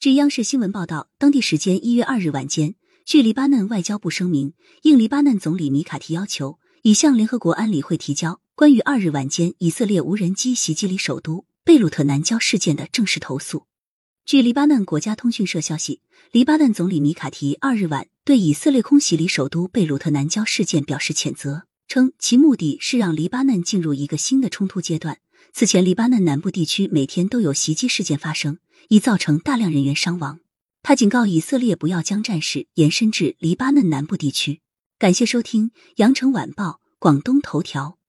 据央视新闻报道，当地时间一月二日晚间，据黎巴嫩外交部声明，应黎巴嫩总理米卡提要求，已向联合国安理会提交关于二日晚间以色列无人机袭击黎首都贝鲁特南郊事件的正式投诉。据黎巴嫩国家通讯社消息，黎巴嫩总理米卡提二日晚对以色列空袭黎首都贝鲁特南郊事件表示谴责，称其目的是让黎巴嫩进入一个新的冲突阶段。此前，黎巴嫩南部地区每天都有袭击事件发生。已造成大量人员伤亡。他警告以色列不要将战事延伸至黎巴嫩南部地区。感谢收听《羊城晚报》广东头条。